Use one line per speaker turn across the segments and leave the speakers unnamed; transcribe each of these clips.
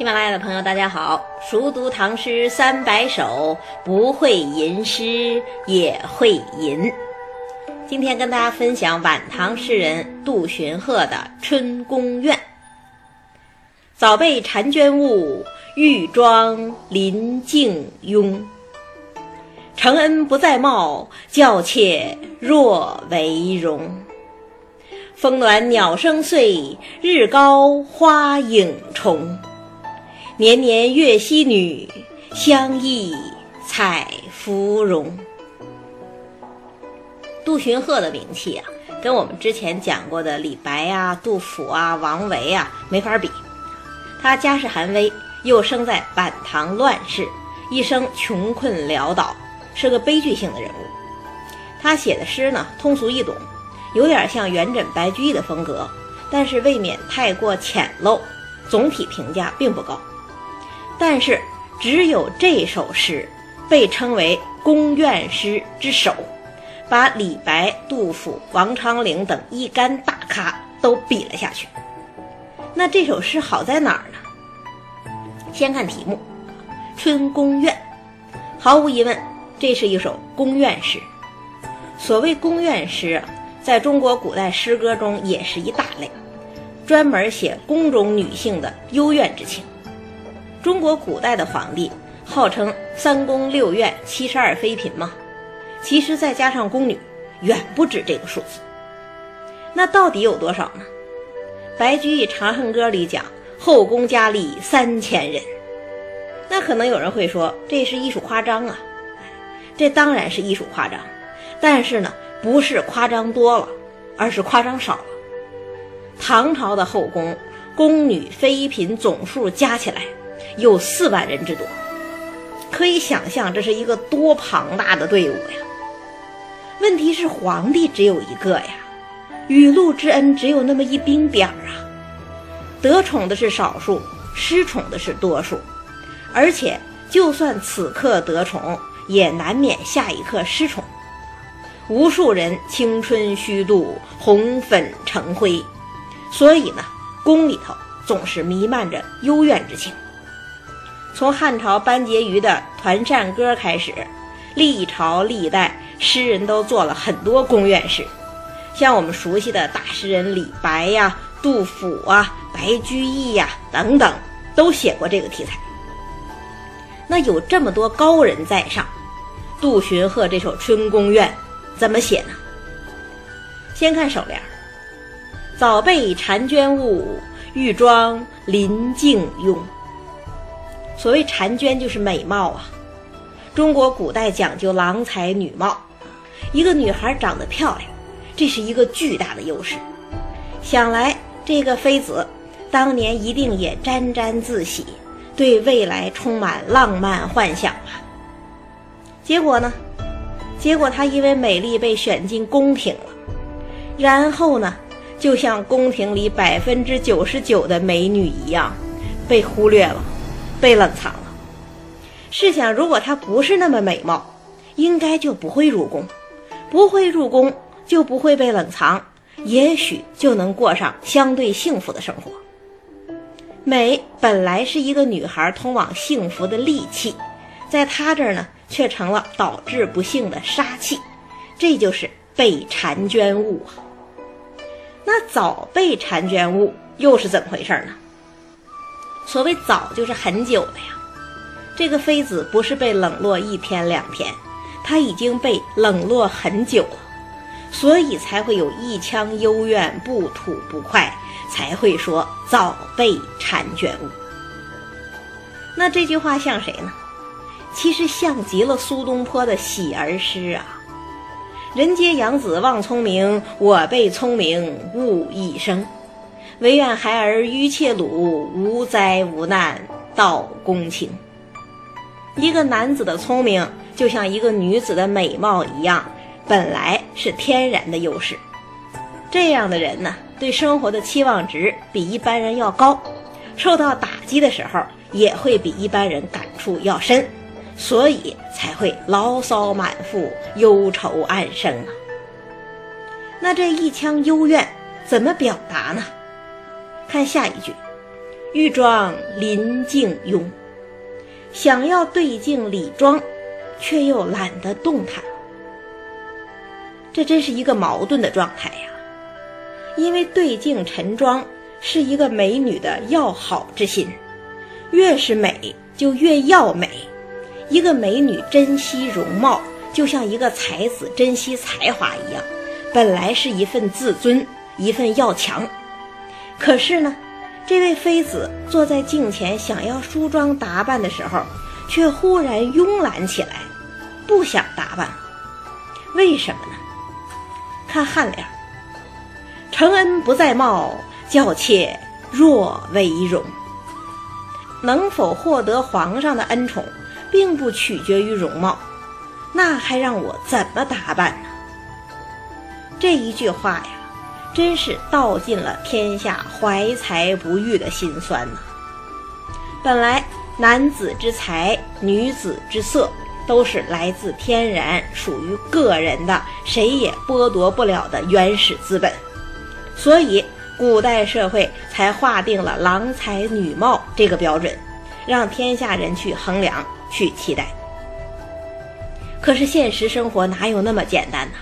喜马拉雅的朋友，大家好！熟读唐诗三百首，不会吟诗也会吟。今天跟大家分享晚唐诗人杜荀鹤的《春宫怨》。早被婵娟误，玉妆临镜慵。承恩不再貌，教妾若为容。风暖鸟声碎，日高花影重。年年月溪女，相忆采芙蓉。杜荀鹤的名气啊，跟我们之前讲过的李白啊、杜甫啊、王维啊没法比。他家世寒微，又生在晚唐乱世，一生穷困潦倒，是个悲剧性的人物。他写的诗呢，通俗易懂，有点像元稹、白居易的风格，但是未免太过浅陋，总体评价并不高。但是，只有这首诗被称为宫怨诗之首，把李白、杜甫、王昌龄等一干大咖都比了下去。那这首诗好在哪儿呢？先看题目，《春宫怨》，毫无疑问，这是一首宫怨诗。所谓宫怨诗，在中国古代诗歌中也是一大类，专门写宫中女性的幽怨之情。中国古代的皇帝号称三宫六院七十二妃嫔嘛，其实再加上宫女，远不止这个数字。那到底有多少呢？白居易《长恨歌》里讲后宫佳丽三千人，那可能有人会说这是艺术夸张啊，这当然是艺术夸张，但是呢，不是夸张多了，而是夸张少了。唐朝的后宫宫女妃嫔总数加起来。有四万人之多，可以想象这是一个多庞大的队伍呀。问题是皇帝只有一个呀，雨露之恩只有那么一丁点儿啊。得宠的是少数，失宠的是多数，而且就算此刻得宠，也难免下一刻失宠。无数人青春虚度，红粉成灰，所以呢，宫里头总是弥漫着幽怨之情。从汉朝班婕妤的《团扇歌》开始，历朝历代诗人都做了很多宫怨诗，像我们熟悉的大诗人李白呀、杜甫啊、白居易呀等等，都写过这个题材。那有这么多高人在上，杜荀鹤这首《春宫怨》怎么写呢？先看首联：“早被婵娟误，玉妆临镜慵。”所谓婵娟就是美貌啊，中国古代讲究郎才女貌，一个女孩长得漂亮，这是一个巨大的优势。想来这个妃子当年一定也沾沾自喜，对未来充满浪漫幻想吧。结果呢？结果她因为美丽被选进宫廷了，然后呢，就像宫廷里百分之九十九的美女一样，被忽略了。被冷藏了。试想，如果她不是那么美貌，应该就不会入宫，不会入宫就不会被冷藏，也许就能过上相对幸福的生活。美本来是一个女孩通往幸福的利器，在她这儿呢，却成了导致不幸的杀器，这就是被婵娟误啊。那早被婵娟误又是怎么回事呢？所谓早，就是很久了呀。这个妃子不是被冷落一天两天，她已经被冷落很久了，所以才会有一腔幽怨，不吐不快，才会说早被婵娟误。那这句话像谁呢？其实像极了苏东坡的喜儿诗啊：“人皆养子望聪明，我被聪明误一生。”唯愿孩儿愚切鲁，无灾无难到公卿。一个男子的聪明，就像一个女子的美貌一样，本来是天然的优势。这样的人呢，对生活的期望值比一般人要高，受到打击的时候也会比一般人感触要深，所以才会牢骚满腹、忧愁暗生啊。那这一腔幽怨怎么表达呢？看下一句，玉妆临镜慵，想要对镜理妆，却又懒得动弹。这真是一个矛盾的状态呀！因为对镜陈妆是一个美女的要好之心，越是美就越要美。一个美女珍惜容貌，就像一个才子珍惜才华一样，本来是一份自尊，一份要强。可是呢？这位妃子坐在镜前，想要梳妆打扮的时候，却忽然慵懒起来，不想打扮。为什么呢？看颔联：“承恩不在貌，教妾若为容。”能否获得皇上的恩宠，并不取决于容貌，那还让我怎么打扮呢？这一句话呀。真是道尽了天下怀才不遇的辛酸呐！本来男子之才、女子之色都是来自天然、属于个人的，谁也剥夺不了的原始资本，所以古代社会才划定了郎才女貌这个标准，让天下人去衡量、去期待。可是现实生活哪有那么简单呢？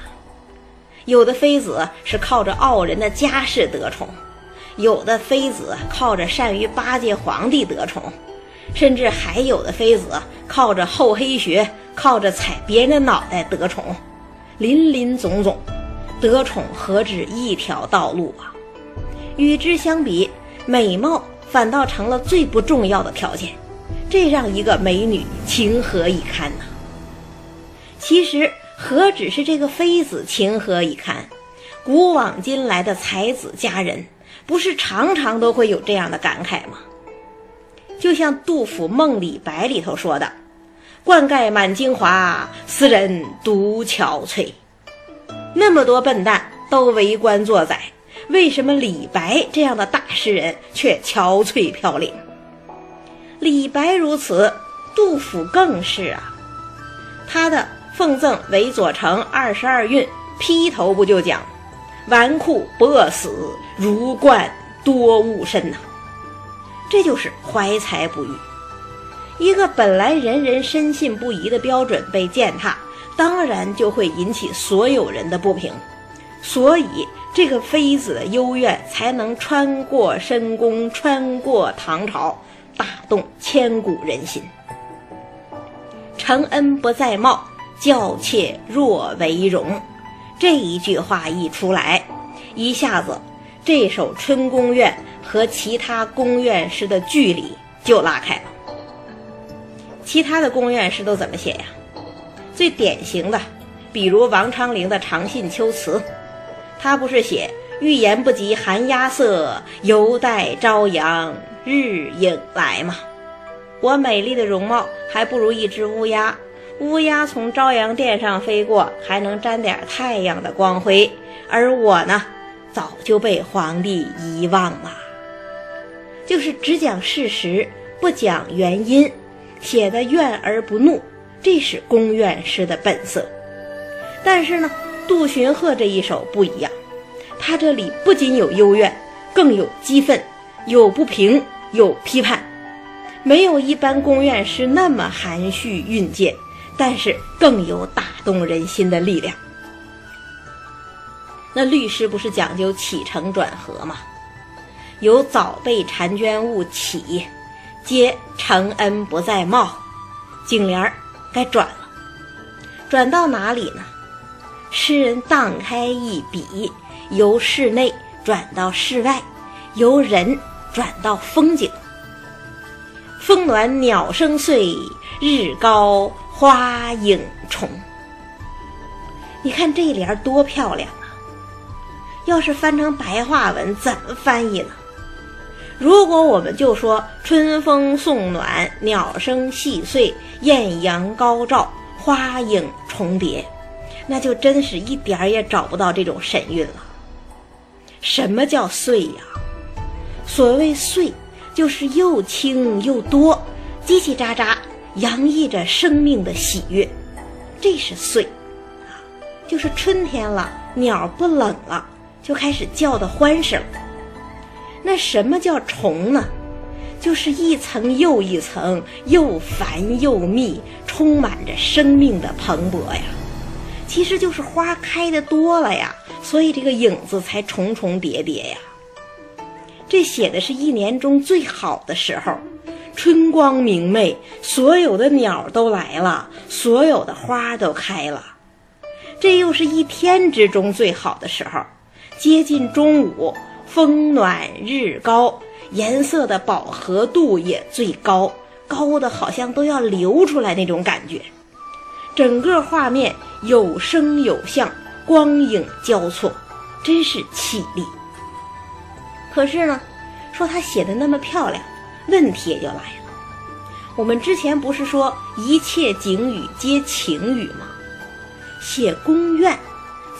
有的妃子是靠着傲人的家世得宠，有的妃子靠着善于巴结皇帝得宠，甚至还有的妃子靠着厚黑学、靠着踩别人的脑袋得宠，林林总总，得宠何止一条道路啊！与之相比，美貌反倒成了最不重要的条件，这让一个美女情何以堪呢？其实。何止是这个妃子情何以堪？古往今来的才子佳人，不是常常都会有这样的感慨吗？就像杜甫《梦李白》里头说的：“冠盖满京华，斯人独憔悴。”那么多笨蛋都为官作宰，为什么李白这样的大诗人却憔悴飘零？李白如此，杜甫更是啊，他的。奉赠韦左成二十二韵，劈头不就讲：“纨绔不饿死，儒冠多误身呐。”这就是怀才不遇。一个本来人人深信不疑的标准被践踏，当然就会引起所有人的不平。所以，这个妃子的幽怨才能穿过深宫，穿过唐朝，打动千古人心。承恩不在貌。教妾若为容，这一句话一出来，一下子这首春宫怨和其他宫怨诗的距离就拉开了。其他的宫怨诗都怎么写呀？最典型的，比如王昌龄的《长信秋词》，他不是写“欲言不及寒鸦色，犹待朝阳日影来”吗？我美丽的容貌还不如一只乌鸦。乌鸦从朝阳殿上飞过，还能沾点太阳的光辉，而我呢，早就被皇帝遗忘了。就是只讲事实，不讲原因，写的怨而不怒，这是宫怨诗的本色。但是呢，杜荀鹤这一首不一样，他这里不仅有幽怨，更有激愤，有不平，有批判，没有一般宫怨诗那么含蓄蕴藉。但是更有打动人心的力量。那律师不是讲究起承转合吗？由早被婵娟误起，接承恩不在貌，颈联儿该转了。转到哪里呢？诗人荡开一笔，由室内转到室外，由人转到风景。风暖鸟声碎，日高。花影重，你看这联多漂亮啊！要是翻成白话文，怎么翻译呢？如果我们就说春风送暖，鸟声细碎，艳阳高照，花影重叠，那就真是一点儿也找不到这种神韵了。什么叫碎呀？所谓碎，就是又轻又多，叽叽喳喳。洋溢着生命的喜悦，这是岁，啊，就是春天了，鸟不冷了，就开始叫的欢声。那什么叫虫呢？就是一层又一层，又繁又密，充满着生命的蓬勃呀。其实就是花开的多了呀，所以这个影子才重重叠叠呀。这写的是一年中最好的时候，春光明媚，所有的鸟都来了，所有的花都开了。这又是一天之中最好的时候，接近中午，风暖日高，颜色的饱和度也最高，高的好像都要流出来那种感觉。整个画面有声有像，光影交错，真是绮丽。可是呢，说他写的那么漂亮，问题也就来了。我们之前不是说一切景语皆情语吗？写宫苑，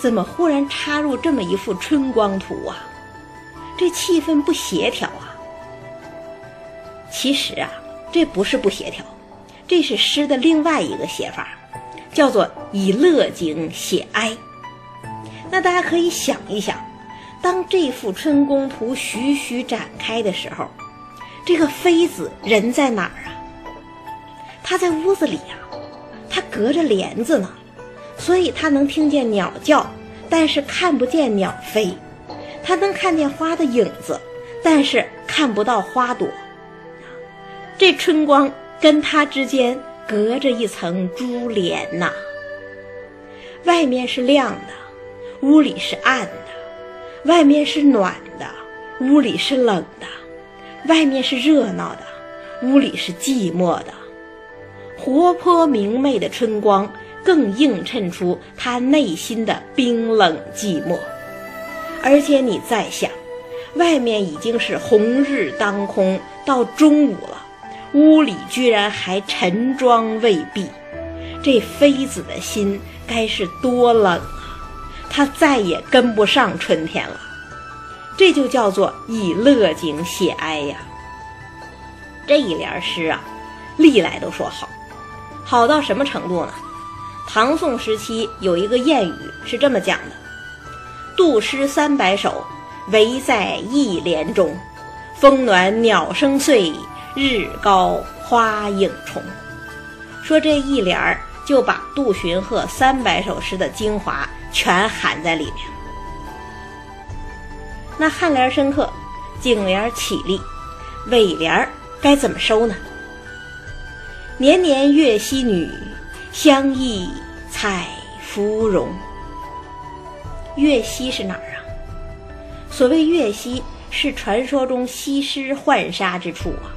怎么忽然插入这么一幅春光图啊？这气氛不协调啊！其实啊，这不是不协调，这是诗的另外一个写法。叫做以乐景写哀。那大家可以想一想，当这幅春宫图徐徐展开的时候，这个妃子人在哪儿啊？她在屋子里呀，她隔着帘子呢，所以她能听见鸟叫，但是看不见鸟飞；她能看见花的影子，但是看不到花朵。这春光跟她之间。隔着一层珠帘呐，外面是亮的，屋里是暗的；外面是暖的，屋里是冷的；外面是热闹的，屋里是寂寞的。活泼明媚的春光，更映衬出他内心的冰冷寂寞。而且你再想，外面已经是红日当空，到中午了。屋里居然还晨妆未毕，这妃子的心该是多冷啊！她再也跟不上春天了，这就叫做以乐景写哀呀。这一联诗啊，历来都说好，好到什么程度呢？唐宋时期有一个谚语是这么讲的：“杜诗三百首，唯在一联中，风暖鸟声碎。”日高花影重，说这一联儿就把杜荀鹤三百首诗的精华全含在里面。那颔联深刻，颈联绮丽，尾联该怎么收呢？年年月溪女，相忆采芙蓉。月溪是哪儿啊？所谓月溪，是传说中西施浣纱之处啊。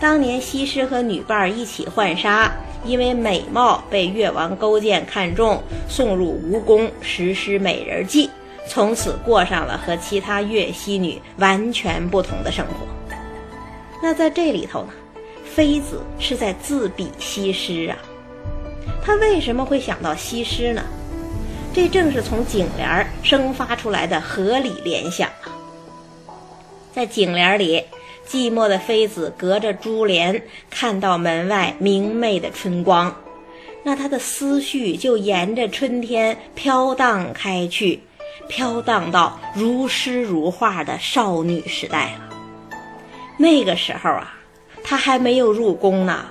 当年西施和女伴儿一起浣纱，因为美貌被越王勾践看中，送入吴宫实施美人计，从此过上了和其他越西女完全不同的生活。那在这里头呢，妃子是在自比西施啊。她为什么会想到西施呢？这正是从颈联生发出来的合理联想啊。在颈联里。寂寞的妃子隔着珠帘看到门外明媚的春光，那她的思绪就沿着春天飘荡开去，飘荡到如诗如画的少女时代了。那个时候啊，她还没有入宫呢，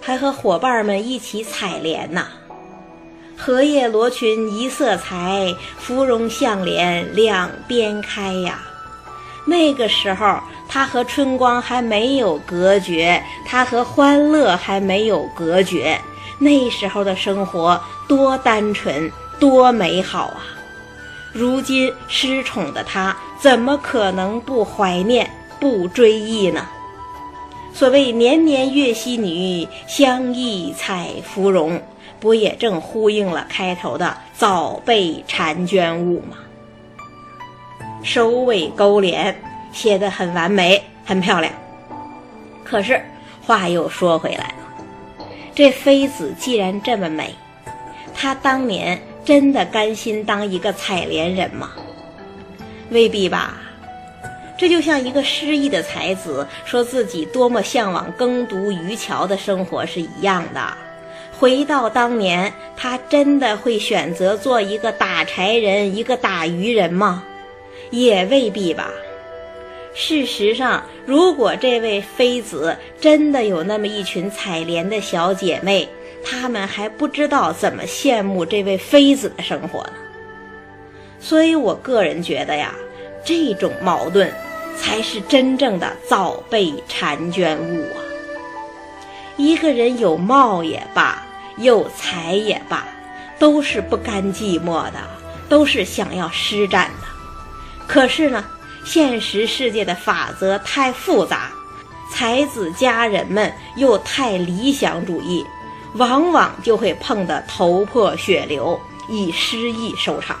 还和伙伴们一起采莲呢。荷叶罗裙一色裁，芙蓉向脸两边开呀。那个时候，他和春光还没有隔绝，他和欢乐还没有隔绝。那时候的生活多单纯，多美好啊！如今失宠的他，怎么可能不怀念、不追忆呢？所谓“年年月溪女，相忆采芙蓉”，不也正呼应了开头的“早被婵娟误”吗？首尾勾连，写得很完美，很漂亮。可是话又说回来了，这妃子既然这么美，她当年真的甘心当一个采莲人吗？未必吧。这就像一个失意的才子说自己多么向往耕读渔樵的生活是一样的。回到当年，他真的会选择做一个打柴人，一个打渔人吗？也未必吧。事实上，如果这位妃子真的有那么一群采莲的小姐妹，他们还不知道怎么羡慕这位妃子的生活呢。所以我个人觉得呀，这种矛盾才是真正的早被婵娟误啊。一个人有貌也罢，有才也罢，都是不甘寂寞的，都是想要施展的。可是呢？现实世界的法则太复杂，才子佳人们又太理想主义，往往就会碰得头破血流，以失意收场。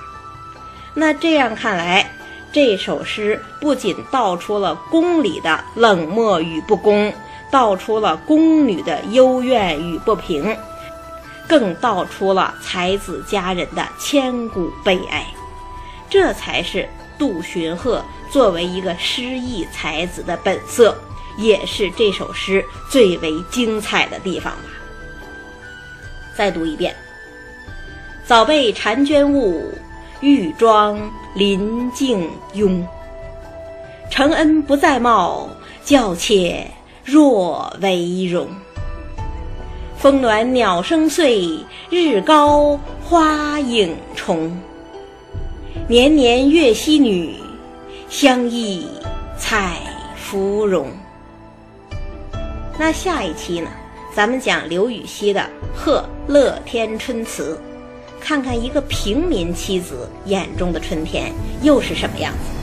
那这样看来，这首诗不仅道出了宫里的冷漠与不公，道出了宫女的幽怨与不平，更道出了才子佳人的千古悲哀。这才是杜荀鹤。作为一个诗意才子的本色，也是这首诗最为精彩的地方吧。再读一遍：早被婵娟误，玉妆临镜拥。承恩不在貌，教妾若为容。风暖鸟声碎，日高花影重。年年月溪女。相忆采芙蓉。那下一期呢？咱们讲刘禹锡的《贺乐天春词》，看看一个平民妻子眼中的春天又是什么样子。